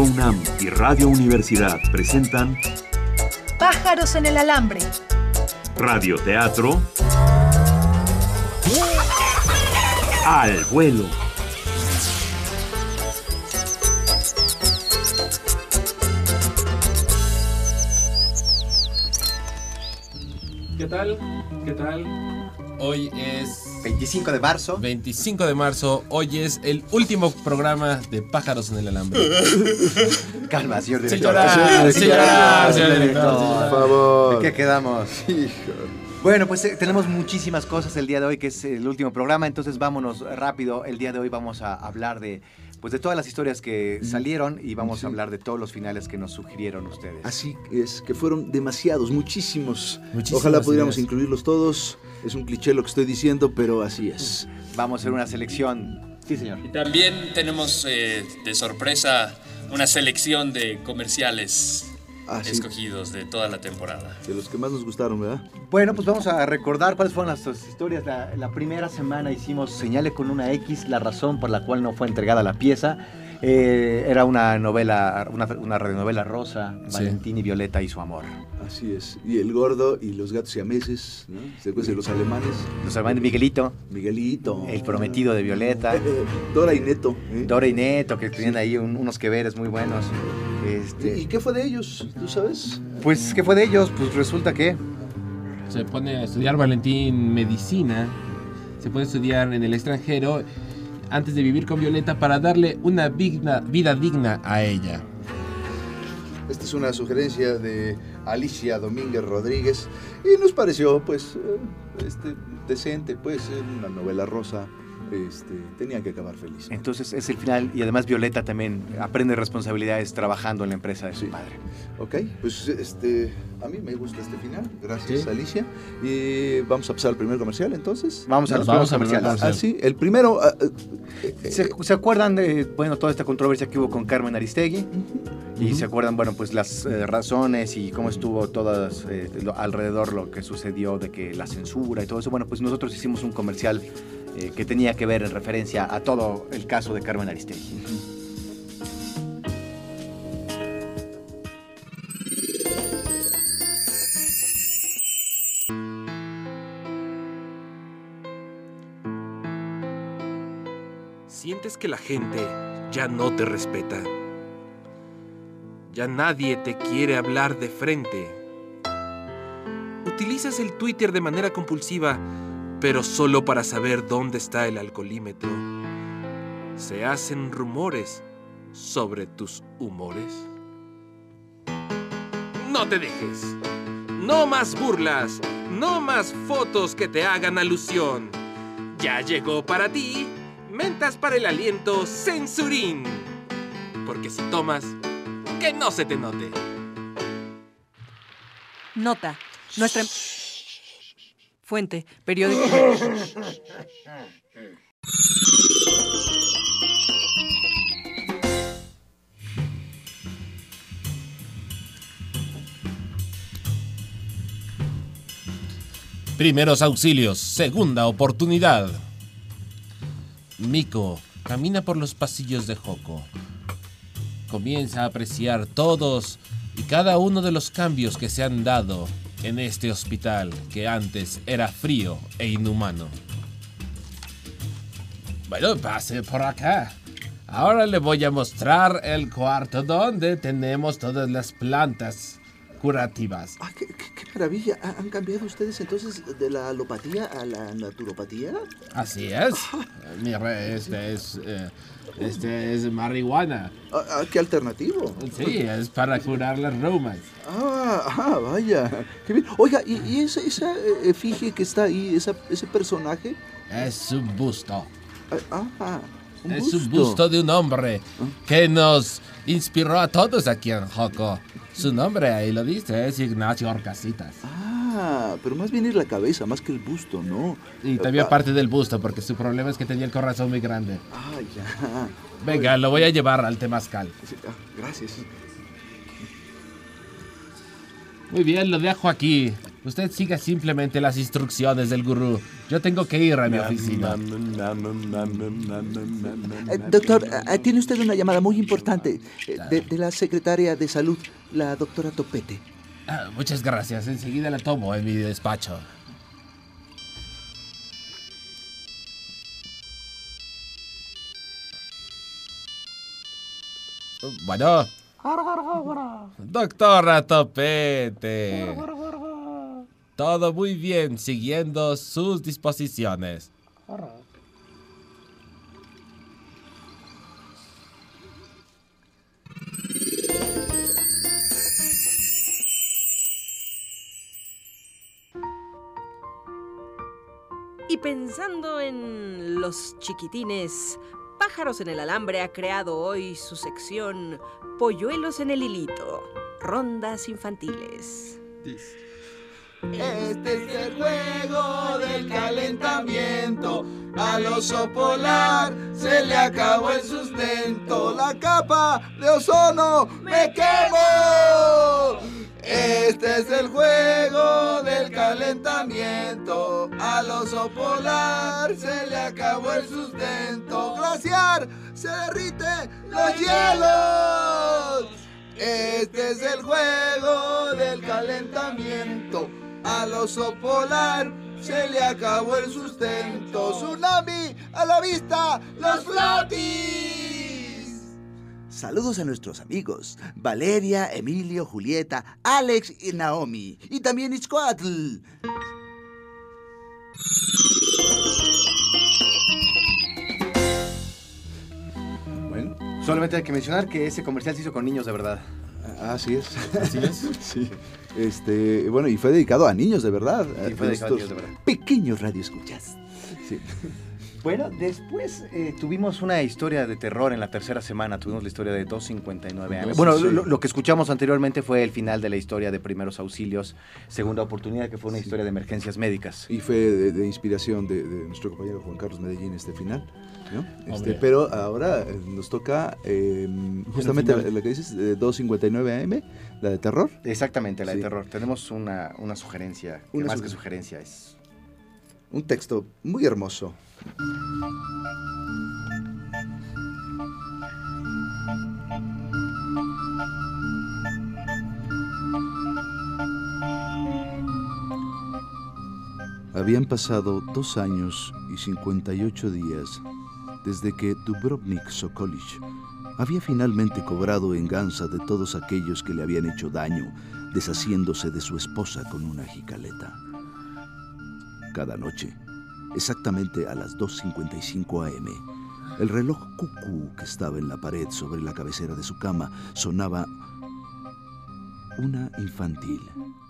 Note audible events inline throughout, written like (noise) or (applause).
Teatro UNAM y Radio Universidad presentan Pájaros en el alambre. Radio Teatro Al vuelo. ¿Qué tal? ¿Qué tal? Hoy es 25 de marzo. 25 de marzo. Hoy es el último programa de Pájaros en el Alambre. (laughs) Calma, señor director. Señora, señora, señor director. Por favor. ¿De qué quedamos? Bueno, pues eh, tenemos muchísimas cosas el día de hoy, que es el último programa, entonces vámonos rápido. El día de hoy vamos a hablar de pues de todas las historias que salieron y vamos Sí. a hablar de todos los finales que nos sugirieron ustedes. Así es, que fueron demasiados, muchísimos. Muchísimas Ojalá pudiéramos ideas. incluirlos todos. Es un cliché lo que estoy diciendo, pero así es. Vamos a hacer una selección. Sí, señor. Y también tenemos eh, de sorpresa una selección de comerciales Así, escogidos de toda la temporada. de los que más nos gustaron, ¿verdad? Bueno, pues vamos a recordar cuáles fueron las historias. La, la primera semana hicimos Señale con una X, la razón por la cual no fue entregada la pieza. Eh, era una novela, una, una radionovela rosa, Sí. Valentín y Violeta y su amor. Así es. Y el gordo y los gatos siameses, ¿no? Después de los alemanes. Los hermanos Miguelito, Miguelito. el prometido de Violeta, (laughs) Dora y Neto. ¿eh? Dora y Neto, que tenían ahí un- unos que veres muy buenos. Este, ¿Y qué fue de ellos? ¿Tú sabes? pues, ¿qué fue de ellos? Pues resulta que... Se pone a estudiar Valentín medicina. Se puede estudiar en el extranjero antes de vivir con Violeta para darle una digna- vida digna a ella. Esta es una sugerencia de Alicia Domínguez Rodríguez y nos pareció, pues, eh, este, decente, pues, una novela rosa. Este, tenía que acabar feliz. Entonces es el final y además Violeta también aprende responsabilidades trabajando en la empresa de su Sí. padre. Ok, pues este, a mí me gusta este final. Gracias, Sí. Alicia. Y vamos a pasar al primer comercial entonces. Vamos a los Vamos juegos a ver comerciales. la Ah, sí, el primero. eh, ¿Se, se acuerdan de bueno, toda esta controversia que hubo con Carmen Aristegui? Y se acuerdan, bueno, pues las eh, razones y cómo estuvo todas eh, lo- alrededor lo que sucedió de que la censura y todo eso. Bueno, pues nosotros hicimos un comercial eh, que tenía que ver en referencia a todo el caso de Carmen Aristegui. Sientes que la gente ya no te respeta. Ya nadie te quiere hablar de frente. Utilizas el Twitter de manera compulsiva, pero solo para saber dónde está el alcoholímetro. Se hacen rumores sobre tus humores. No te dejes. No más burlas. No más fotos que te hagan alusión. Ya llegó para ti mentas para el aliento censurín. Porque si tomas, que no se te note. Nota. Nuestra. Fuente. Periódico. Primeros auxilios, segunda oportunidad. Miko camina por los pasillos de Joko. Comienza a apreciar todos y cada uno de los cambios que se han dado en este hospital que antes era frío e inhumano. Bueno, pase por acá. Ahora le voy a mostrar el cuarto donde tenemos todas las plantas curativas. ah, qué, maravilla. ¿Ha- ¿Han cambiado ustedes entonces de la alopatía a la naturopatía? Así es. (laughs) Mira, este es, eh, este es marihuana. Ah, ah, ¿Qué alternativo? Sí, es para curar las reumas. Ah, ah, vaya. Qué bien. Oiga, ¿y, y esa, esa eh, efigie que está ahí, esa, ese personaje? Es un busto. Ah, ah, un es un busto de un hombre que nos inspiró a todos aquí en Joco. Su nombre, ahí lo dice, es Ignacio Orcasitas. Ah, pero más bien es la cabeza, más que el busto, ¿no? Y también Ah, parte del busto, porque su problema es que tenía el corazón muy grande. Ah, ya. Venga, lo voy a llevar al temazcal. Ah, gracias. Muy bien, lo dejo aquí. Usted siga simplemente las instrucciones del gurú. Yo tengo que ir a mi oficina. Eh, doctor, eh, tiene usted una llamada muy importante eh, de, de la secretaria de salud, la doctora Topete. Ah, muchas gracias. Enseguida la tomo en mi despacho. Bueno. Doctora Topete. Todo muy bien, siguiendo sus disposiciones. Y pensando en los chiquitines, Pájaros en el Alambre ha creado hoy su sección Polluelos en el Hilito, rondas infantiles. Este es el juego del calentamiento. Al oso polar se le acabó el sustento. La capa de ozono me quemo. Este es el juego del calentamiento. Al oso polar se le acabó el sustento. Glaciar se derrite los hielos. Este es el juego del calentamiento. Al oso polar se le acabó el sustento. Tsunami a la vista, los flotis. Saludos a nuestros amigos, Valeria, Emilio, Julieta, Alex y Naomi. Y también Itzcoatl. Bueno, solamente hay que mencionar que ese comercial se hizo con niños de verdad. Ah, Así es. Así es. (laughs) sí. Este, bueno, y fue dedicado a niños de verdad. Sí, fue dedicado a niños de verdad. Pequeños radioescuchas. Sí. Bueno, después eh, tuvimos una historia de terror en la tercera semana. Tuvimos la historia de 259 AM. Bueno, Sí. lo, lo que escuchamos anteriormente fue el final de la historia de primeros auxilios, segunda oportunidad, que fue una historia de emergencias médicas. Y fue de, de inspiración de, de nuestro compañero Juan Carlos Medellín este final. ¿no? Este, pero ahora eh, nos toca eh, justamente la, la que dices, de 259 AM, la de terror. Exactamente, la de terror. Tenemos una, una sugerencia, que más que sugerencia es... Un texto muy hermoso. Habían pasado dos años y 58 días desde que Dubrovnik Sokolich había finalmente cobrado venganza de todos aquellos que le habían hecho daño, deshaciéndose de su esposa con una jicaleta. Cada noche, exactamente a las 2.55 am, el reloj cucú que estaba en la pared sobre la cabecera de su cama sonaba una infantil,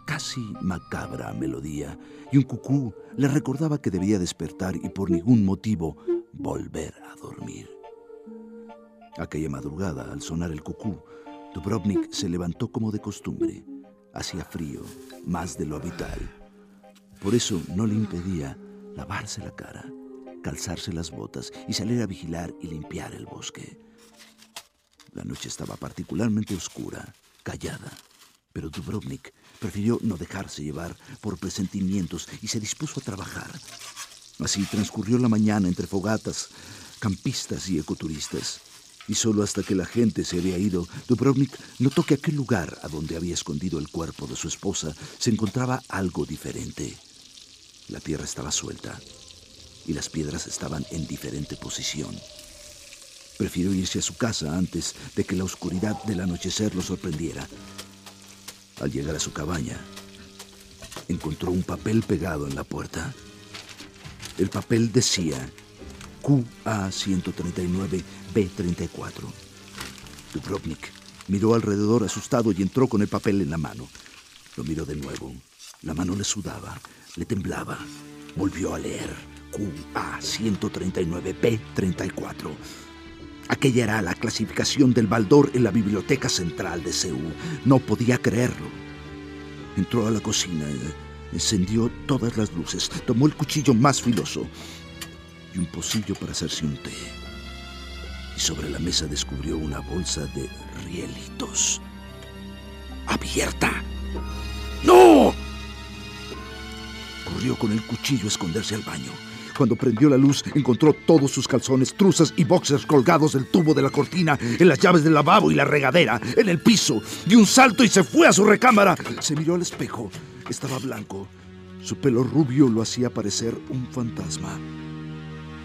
casi macabra melodía, y un cucú le recordaba que debía despertar y por ningún motivo volver a dormir. Aquella madrugada, al sonar el cucú, Dubrovnik se levantó como de costumbre. Hacía frío, más de lo habitual. Por eso no le impedía lavarse la cara, calzarse las botas y salir a vigilar y limpiar el bosque. La noche estaba particularmente oscura, callada, pero Dubrovnik prefirió no dejarse llevar por presentimientos y se dispuso a trabajar. Así transcurrió la mañana entre fogatas, campistas y ecoturistas. Y solo hasta que la gente se había ido, Dubrovnik notó que aquel lugar a donde había escondido el cuerpo de su esposa se encontraba algo diferente. La tierra estaba suelta y las piedras estaban en diferente posición. Prefirió irse a su casa antes de que la oscuridad del anochecer lo sorprendiera. Al llegar a su cabaña, encontró un papel pegado en la puerta. El papel decía QA-139-B34. Dubrovnik miró alrededor asustado y entró con el papel en la mano. Lo miró de nuevo. La mano le sudaba, le temblaba. Volvió a leer QA-139-B34. Aquella era la clasificación del baldor en la biblioteca central de Seúl. No podía creerlo. Entró a la cocina, encendió todas las luces, tomó el cuchillo más filoso y un pocillo para hacerse un té. Y sobre la mesa descubrió una bolsa de rielitos. ¡Abierta! Con el cuchillo a esconderse al baño. Cuando prendió la luz, encontró todos sus calzones, truzas y boxers colgados del tubo de la cortina, en las llaves del lavabo y la regadera, en el piso. Dio un salto y se fue a su recámara. Se miró al espejo. Estaba blanco. Su pelo rubio lo hacía parecer un fantasma.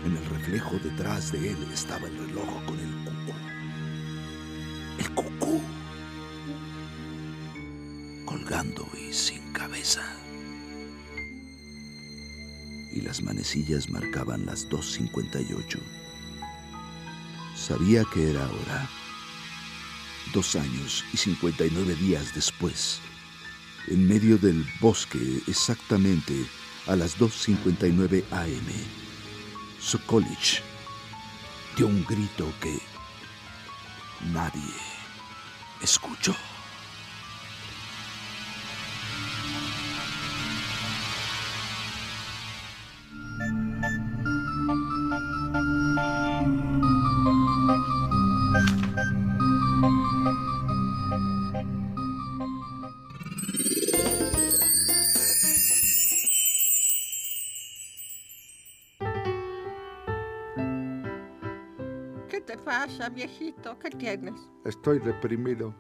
En el reflejo detrás de él estaba el reloj con el cucú. El cucú. Colgando y sin cabeza. Y las manecillas marcaban las 2.58. Sabía que era hora. Dos años y 59 días después, en medio del bosque, exactamente a las 2.59 am, Sokolich dio un grito que nadie escuchó. Pasa, viejito? ¿Qué tienes? Estoy deprimido.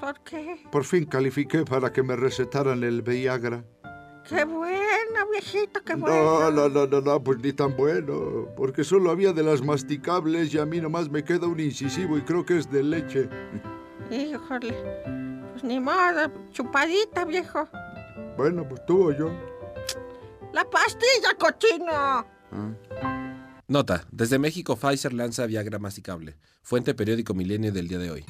¿Por qué? Por fin califiqué para que me recetaran el Viagra. ¡Qué bueno, viejito, qué No, bueno! no, no, no, no, pues ni tan bueno. Porque solo había de las masticables y a mí nomás me queda un incisivo y creo que es de leche. Híjole, pues ni modo, chupadita, viejo. Bueno, pues tú o yo. ¡La pastilla, cochino! Nota, desde México Pfizer lanza Viagra masticable. Fuente periódico Milenio del día de hoy.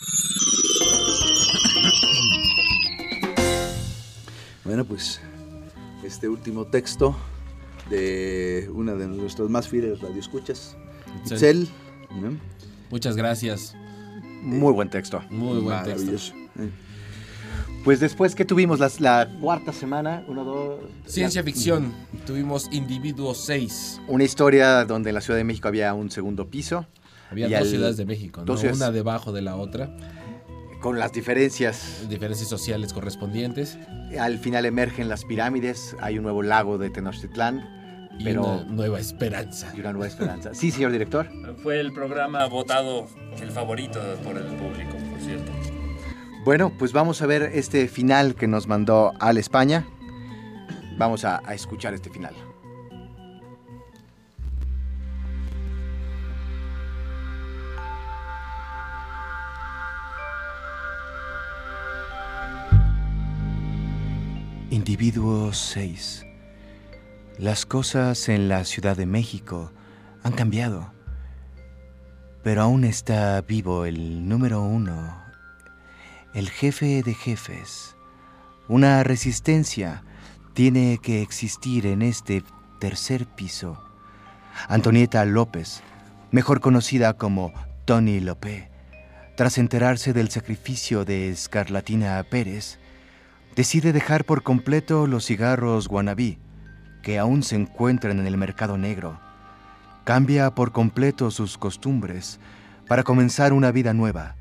Bueno, pues este último texto de una de nuestros más fieles radioescuchas, Itzel. ¿no? Muchas gracias. Muy buen texto. Muy buen texto. Maravilloso. Pues después que tuvimos las- la cuarta semana, uno, dos... Ciencia la- ficción. Tuvimos Individuo 6. Una historia donde en la Ciudad de México había un segundo piso. Había y dos al- ciudades de México, ¿no? ciudades- una debajo de la otra. Con las diferencias. Diferencias sociales correspondientes. Al final emergen las pirámides, hay un nuevo lago de Tenochtitlán. Y pero... una nueva esperanza. Y una nueva esperanza. Sí, señor director. Fue el programa votado el favorito por el público, por cierto. Bueno, pues vamos a ver este final que nos mandó Al España. Vamos a, escuchar este final. Individuo 6. Las cosas en la Ciudad de México han cambiado, pero aún está vivo el número uno, el jefe de jefes. Una resistencia tiene que existir en este tercer piso. Antonieta López, mejor conocida como Tony López, tras enterarse del sacrificio de Escarlatina Pérez, decide dejar por completo los cigarros guanabí, que aún se encuentran en el mercado negro. Cambia por completo sus costumbres para comenzar una vida nueva,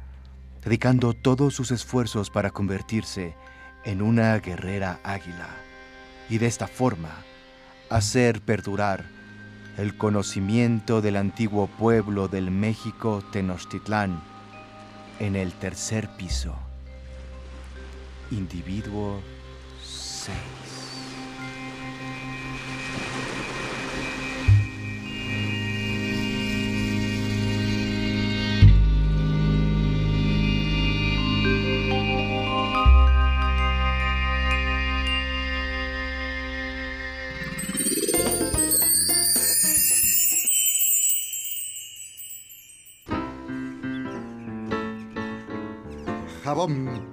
dedicando todos sus esfuerzos para convertirse en una guerrera águila y de esta forma hacer perdurar el conocimiento del antiguo pueblo del México Tenochtitlán en el tercer piso. Individuo 6.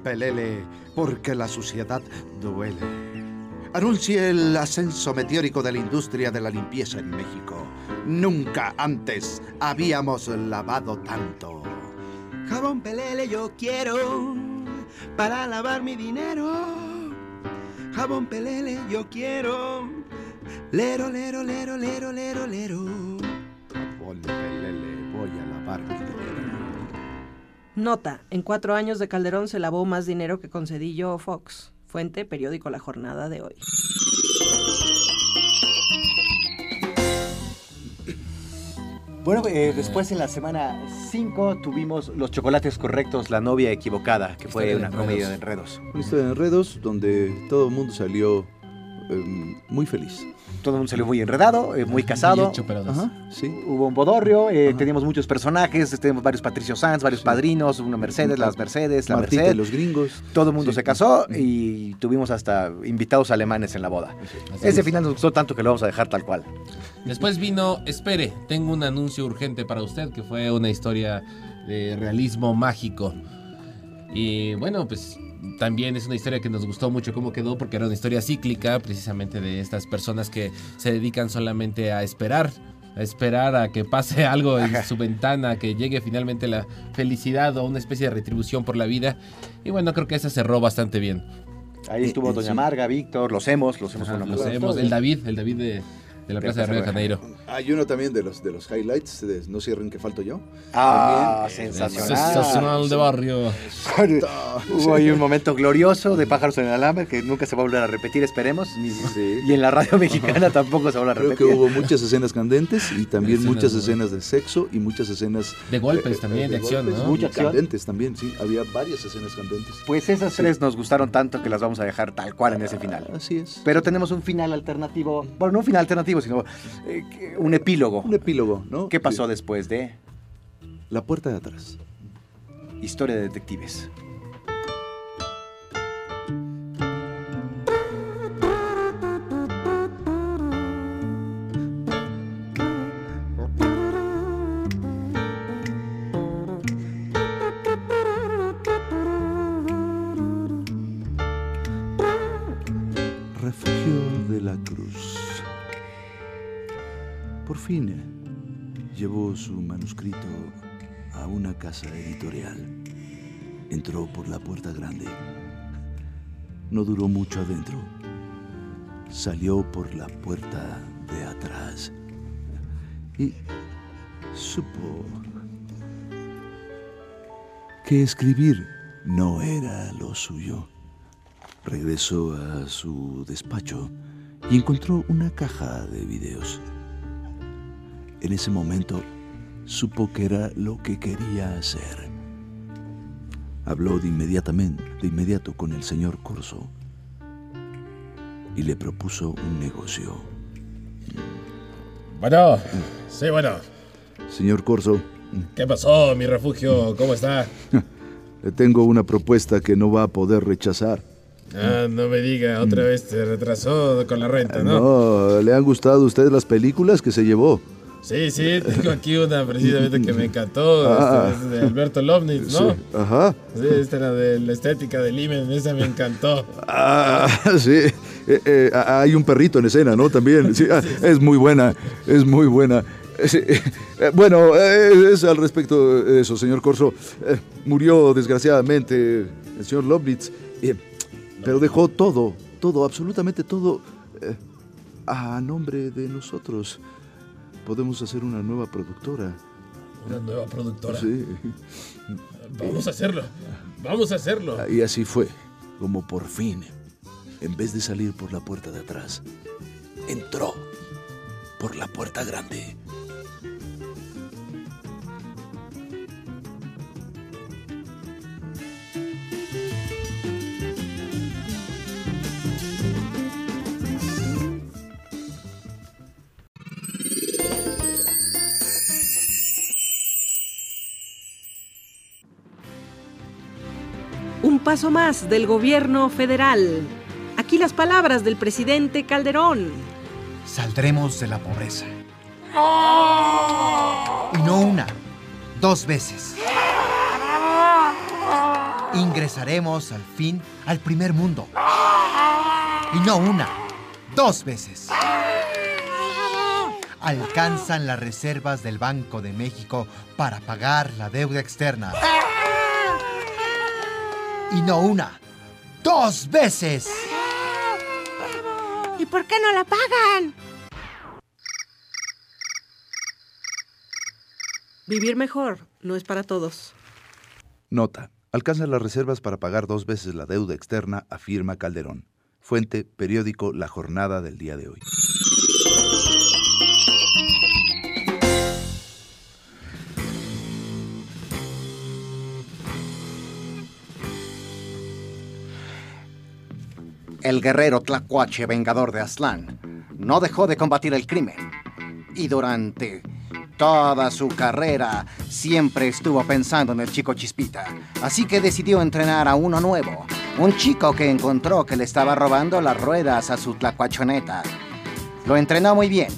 Pelele, porque la suciedad duele. Anuncie el ascenso meteórico de la industria de la limpieza en México. Nunca antes habíamos lavado tanto. Jabón pelele yo quiero para lavar mi dinero. Jabón pelele yo quiero. Lero, lero, lero, lero, lero, lero. Nota, en cuatro años de Calderón se lavó más dinero que con Cedillo o Fox. Fuente, periódico La Jornada de hoy. Bueno, eh, después en la semana 5 tuvimos Los Chocolates Correctos, La Novia Equivocada, que fue una comedia de enredos. Una historia de enredos donde todo el mundo salió em, muy feliz. Todo el mundo salió muy enredado, eh, muy casado. Ajá, sí. Hubo un bodorrio, eh, teníamos muchos personajes, tenemos varios Patricio Sanz, varios padrinos, una Mercedes, las Mercedes, la Martita Merced. los gringos. Todo el mundo Sí. se casó y tuvimos hasta invitados alemanes en la boda. Ese es. final nos gustó tanto que lo vamos a dejar tal cual. Después vino, espere, tengo un anuncio urgente para usted, que fue una historia de realismo mágico. Y bueno, pues también es una historia que nos gustó mucho cómo quedó, porque era una historia cíclica, precisamente de estas personas que se dedican solamente a esperar, a esperar a que pase (laughs) algo en su ventana, que llegue finalmente la felicidad o una especie de retribución por la vida. Y bueno, creo que esa cerró bastante bien. Ahí estuvo Doña Marga, Víctor, los hemos, los hemos Ajá, los hemos, el David, el David de, de la Plaza de Río de Janeiro. Hay uno también de los, de los highlights de No cierren que falto yo. Ah, También, eh, sensacional. Sensacional de barrio. Hubo ahí un momento glorioso de pájaros en el alambre que nunca se va a volver a repetir, esperemos. Y en la radio mexicana tampoco se va a volver a Creo que repetir. hubo muchas escenas candentes y también Escenas muchas de- escenas de sexo y muchas escenas De golpes también, de acción, golpes ¿no? y Mucha acción. Candentes también, sí. Había varias escenas candentes. Pues esas tres nos gustaron tanto que las vamos a dejar tal cual en ese final. Así es. Pero tenemos un final alternativo, bueno, no un final alternativo, sino eh, un epílogo. Un epílogo, ¿no? ¿Qué pasó después de La puerta de atrás. Historia de Detectives? Entró por la puerta grande. No duró mucho adentro. Salió por la puerta de atrás. Y supo que escribir no era lo suyo. Regresó a su despacho y encontró una caja de videos. En ese momento supo que era lo que quería hacer. Habló de inmediatamente, de inmediato con el señor Corso y le propuso un negocio. Bueno, sí, bueno. Señor Corso, ¿Qué pasó, mi refugio? ¿Cómo está? (laughs) le tengo una propuesta que no va a poder rechazar. Ah, no me diga, otra vez se retrasó con la renta, ¿no? No, ¿le han gustado a usted las películas que se llevó? Sí, sí, (laughs) tengo aquí una precisamente que me encantó, (laughs) Ah. esta es de Alberto Lovnitz, ¿no? Sí, Ajá. Sí, esta era de la estética del Imen, esa me encantó. Ah, (laughs) sí. Eh, eh, ah, hay un perrito en escena, ¿no? También. Sí, ah, es muy buena, es muy buena. Eh, bueno, eh, es al respecto de eso, señor Corso. Murió desgraciadamente el señor Lovnitz, eh, pero dejó todo, todo, absolutamente todo a nombre de nosotros. Podemos hacer una nueva productora. Una nueva productora. Sí. Vamos a hacerlo, vamos a hacerlo. Y así fue, como por fin, en vez de salir por la puerta de atrás, entró por la puerta grande. Paso más del gobierno federal. Aquí las palabras del presidente Calderón. Saldremos de la pobreza. Y no una, dos veces. Ingresaremos al fin al primer mundo. Y no una, dos veces. Alcanzan las reservas del Banco de México para pagar la deuda externa. Y no una, dos veces. ¿Y por qué no la pagan? Vivir mejor no es para todos. Nota. Alcanzan las reservas para pagar dos veces la deuda externa, afirma Calderón. Fuente, periódico La Jornada del día de hoy. El guerrero tlacuache vengador de Aztlán no dejó de combatir el crimen. Y durante toda su carrera siempre estuvo pensando en el chico Chispita. Así que decidió entrenar a uno nuevo. Un chico que encontró que le estaba robando las ruedas a su tlacuachoneta. Lo entrenó muy bien,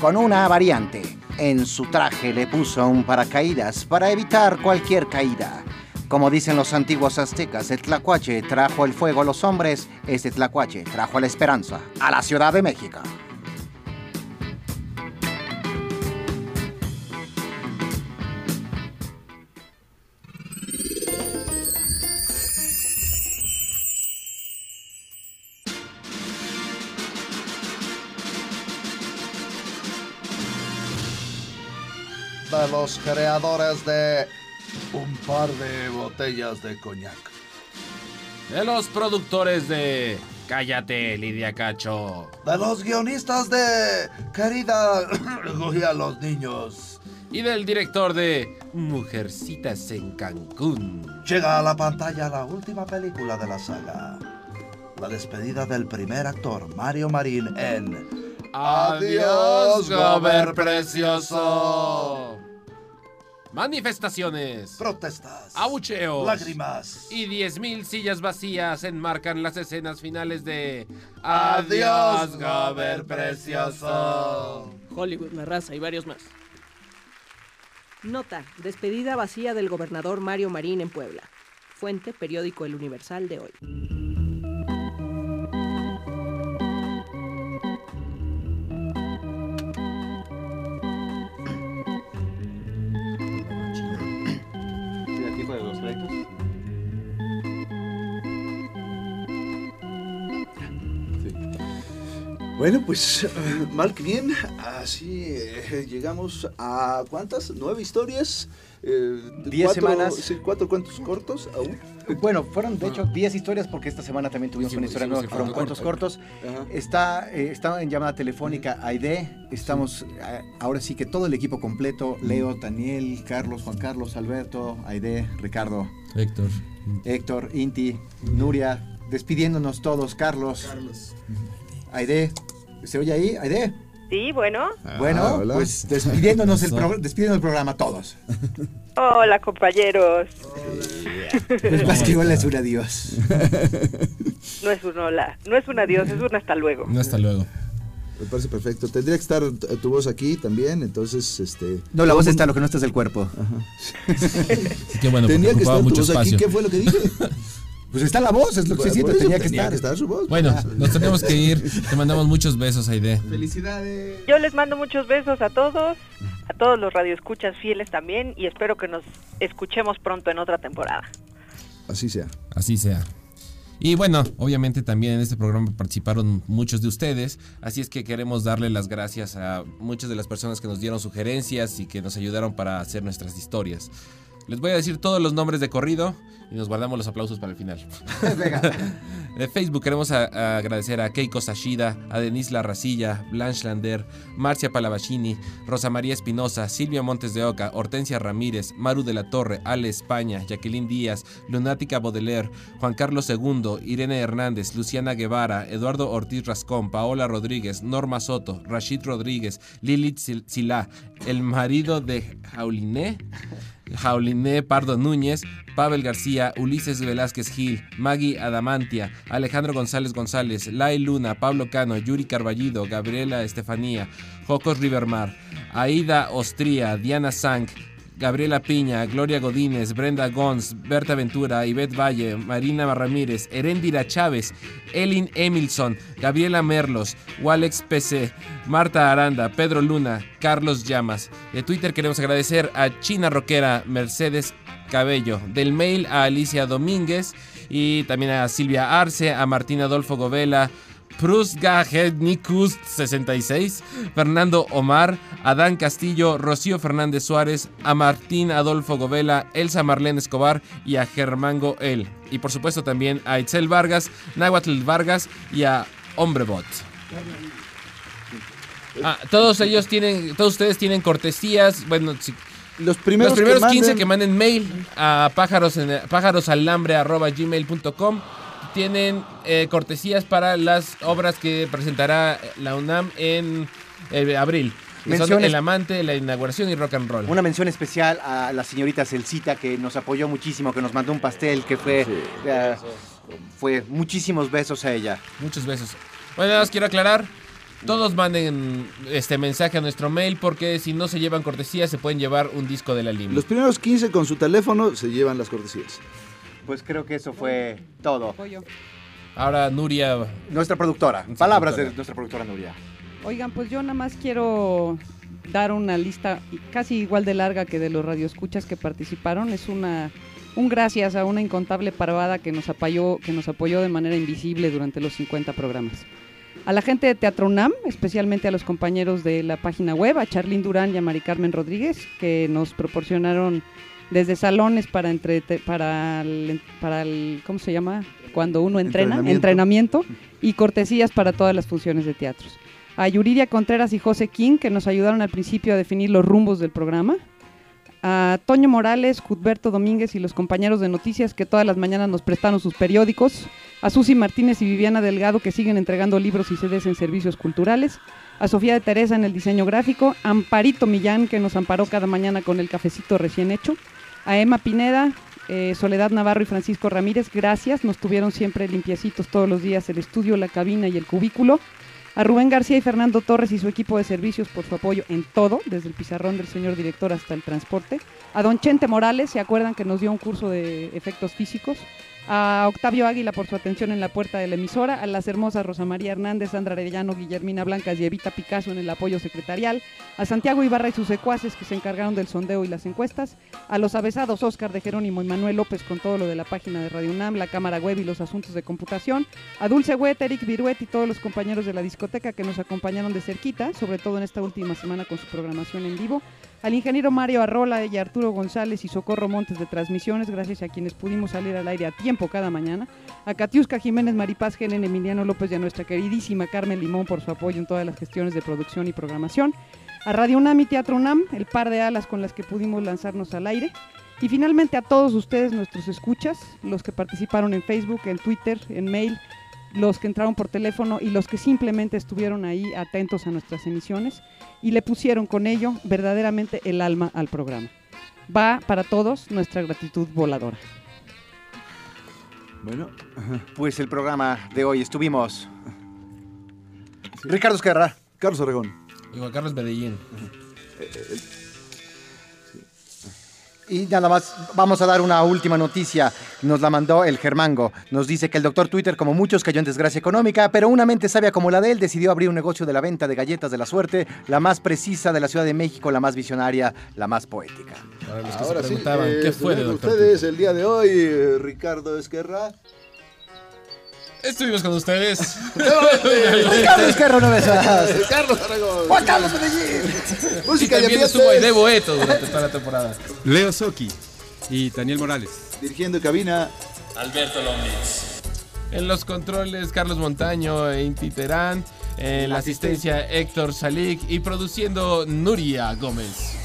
con una variante. En su traje le puso un paracaídas para evitar cualquier caída. Como dicen los antiguos aztecas, el tlacuache trajo el fuego a los hombres, este tlacuache trajo la esperanza a la Ciudad de México. De los creadores de un par de botellas de coñac. De los productores de Cállate, Lidia Cacho. De los guionistas de Querida (coughs) a los niños. Y del director de Mujercitas en Cancún. Llega a la pantalla la última película de la saga. La despedida del primer actor, Mario Marín, en Adiós, Gober Precioso. Manifestaciones, protestas, abucheos, lágrimas y 10.000 sillas vacías enmarcan las escenas finales de Adiós, Gober Precioso. Hollywood, la raza y varios más. Nota, despedida vacía del gobernador Mario Marín en Puebla. Fuente, periódico El Universal de hoy. Bueno, pues (laughs) mal que bien, así eh, llegamos a ¿cuántas? ¿Nueve historias? Eh, Diez cuatro- semanas. sí, ¿Cuatro cuentos cortos aún? Bueno, fueron de hecho 10 historias porque esta semana también tuvimos una historia nueva que fueron cuentos cortos. Está, eh, está en llamada telefónica Aide. Estamos eh, ahora sí que todo el equipo completo, Leo, Daniel, Carlos, Juan Carlos, Alberto, Aide, Ricardo, Héctor. Héctor, Inti, Nuria, despidiéndonos todos, Carlos. Aide, ¿se oye ahí? Aide. Sí, bueno. Bueno, hola. pues despidiéndonos el, (laughs) pro- despidiendo el programa todos. Hola, compañeros. (laughs) Es más que hola es un adiós. (laughs) No es un hola, no es un adiós, es un hasta luego. hasta luego. Me parece perfecto. Tendría que estar tu voz aquí también, entonces, este... No, la voz está, lo que no está es el cuerpo. Qué bueno, Tenía que estar tu mucho voz aquí. ¿Qué fue lo que dije? Pues está la voz, es lo que se Por siente, eso tenía que tenía estar. que estar su voz. Bueno, nos tenemos que ir. Te mandamos muchos besos, Aide. Felicidades. Yo les mando muchos besos a todos, a todos los radioescuchas fieles también y espero que nos escuchemos pronto en otra temporada. Así sea. Así sea. Y bueno, obviamente también en este programa participaron muchos de ustedes, así es que queremos darle las gracias a muchas de las personas que nos dieron sugerencias y que nos ayudaron para hacer nuestras historias. Les voy a decir todos los nombres de corrido y nos guardamos los aplausos para el final. (laughs) De Facebook queremos a- a agradecer a Keiko Sashida, a Denise Larracilla, Blanche Lander, Marcia Palavacini, Rosa María Espinosa, Silvia Montes de Oca, Hortensia Ramírez, Maru de la Torre, Ale España, Jacqueline Díaz, Lunática Baudelaire, Juan Carlos II, Irene Hernández, Luciana Guevara, Eduardo Ortiz Rascón, Paola Rodríguez, Norma Soto, Rashid Rodríguez, Lilith Sil- Silá, el marido de Jauliné, Jauliné Pardo Núñez, Pavel García, Ulises Velázquez Gil, Maggie Adamantia, Alejandro González González, Lai Luna, Pablo Cano, Yuri Carballido, Gabriela Estefanía, Jocos Rivermar, Aida Ostría, Diana Sank, Gabriela Piña, Gloria Godínez, Brenda Gons, Berta Ventura, Ivette Valle, Marina Ramírez, Erendira Chávez, Elin Emilson, Gabriela Merlos, Walex PC, Marta Aranda, Pedro Luna, Carlos Llamas. De Twitter queremos agradecer a China Roquera, Mercedes Cabello, del mail a Alicia Domínguez y también a Silvia Arce, a Martín Adolfo Govela, Prusgajednikus 66, Fernando Omar, Adán Castillo, Rocío Fernández Suárez, a Martín Adolfo Govela, Elsa Marlene Escobar y a Germango El. Y por supuesto también a Itzel Vargas, Nahuatl Vargas y a Hombrebot. Ah, todos ellos tienen, todos ustedes tienen cortesías, bueno, si- Los primeros, los primeros que 15 manden- que manden mail a pájaros en- pájarosalambre.gmail.com tienen eh, cortesías para las obras que presentará la UNAM en eh, abril. son El Amante, La Inauguración y Rock and Roll. Una mención especial a la señorita Celcita que nos apoyó muchísimo, que nos mandó un pastel, que fue, eh, fue muchísimos besos a ella. Muchos besos. Bueno, nada más quiero aclarar. Todos manden este mensaje a nuestro mail porque si no se llevan cortesías se pueden llevar un disco de la Lima. Los primeros 15 con su teléfono se llevan las cortesías. Pues creo que eso fue todo. Ahora Nuria. Nuestra productora. Palabras de nuestra productora Nuria. Oigan, pues yo nada más quiero dar una lista casi igual de larga que de los radioescuchas que participaron. Es una un gracias a una incontable parvada que nos apoyó, que nos apoyó de manera invisible durante los 50 programas. A la gente de Teatro UNAM, especialmente a los compañeros de la página web, a Charlín Durán y a Mari Carmen Rodríguez, que nos proporcionaron desde salones para entre, para el, para el ¿cómo se llama? Cuando uno entrena, Entrenamiento. entrenamiento y cortesías para todas las funciones de teatros. A Yuridia Contreras y José King, que nos ayudaron al principio a definir los rumbos del programa. A Toño Morales, Cudberto Domínguez y los compañeros de noticias que todas las mañanas nos prestaron sus periódicos. A Susi Martínez y Viviana Delgado que siguen entregando libros y CDs en servicios culturales. A Sofía de Teresa en el diseño gráfico. A Amparito Millán que nos amparó cada mañana con el cafecito recién hecho. A Emma Pineda, eh, Soledad Navarro y Francisco Ramírez, gracias. Nos tuvieron siempre limpiecitos todos los días el estudio, la cabina y el cubículo. A Rubén García y Fernando Torres y su equipo de servicios por su apoyo en todo, desde el pizarrón del señor director hasta el transporte. A Don Chente Morales, ¿se acuerdan que nos dio un curso de efectos físicos? A Octavio Águila por su atención en la puerta de la emisora, a las hermosas Rosa María Hernández, Sandra Arellano, Guillermina Blancas y Evita Picasso en el apoyo secretarial, a Santiago Ibarra y sus secuaces que se encargaron del sondeo y las encuestas, a los avesados Oscar de Jerónimo y Manuel López con todo lo de la página de Radio UNAM, la cámara web y los asuntos de computación, a Dulce Huet, Eric Viruet y todos los compañeros de la discoteca que nos acompañaron de cerquita, sobre todo en esta última semana con su programación en vivo, al ingeniero Mario Arrola y Arturo González y Socorro Montes de Transmisiones, gracias a quienes pudimos salir al aire a tiempo cada mañana, a Catiusca Jiménez Maripaz, Helen Emiliano López y a nuestra queridísima Carmen Limón por su apoyo en todas las gestiones de producción y programación, a Radio UNAM y Teatro UNAM, el par de alas con las que pudimos lanzarnos al aire, y finalmente a todos ustedes, nuestros escuchas, los que participaron en Facebook, en Twitter, en mail, los que entraron por teléfono y los que simplemente estuvieron ahí atentos a nuestras emisiones y le pusieron con ello verdaderamente el alma al programa. Va para todos nuestra gratitud voladora. Bueno, Pues el programa de hoy estuvimos. Ricardo Esquerra. Carlos Aragón. Y Juan Carlos Medellín. Y nada más, vamos a dar una última noticia. Nos la mandó el Germango. Nos dice que el doctor Twitter, como muchos, cayó en desgracia económica, pero una mente sabia como la de él decidió abrir un negocio de la venta de galletas de la suerte, la más precisa de la Ciudad de México, la más visionaria, la más poética. Para los que Ahora se sí, preguntaban, eh, ¿qué fue de ustedes el día de hoy, eh, Ricardo Esquerra. Estuvimos con ustedes. (laughs) Vez más. Carlos Aragón. Juan Carlos Medellín. Y Música y también estuvo Aide Boeto durante toda la temporada. Leo Soki y Daniel Morales. Dirigiendo cabina. Alberto Lomnitz. En los controles, Carlos Montaño e Inti Terán. En la asistencia, Héctor Salik. Y produciendo, Nuria Gómez.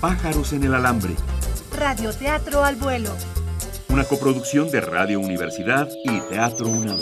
Pájaros en el alambre. Radioteatro al vuelo. Una coproducción de Radio Universidad y Teatro UNAM.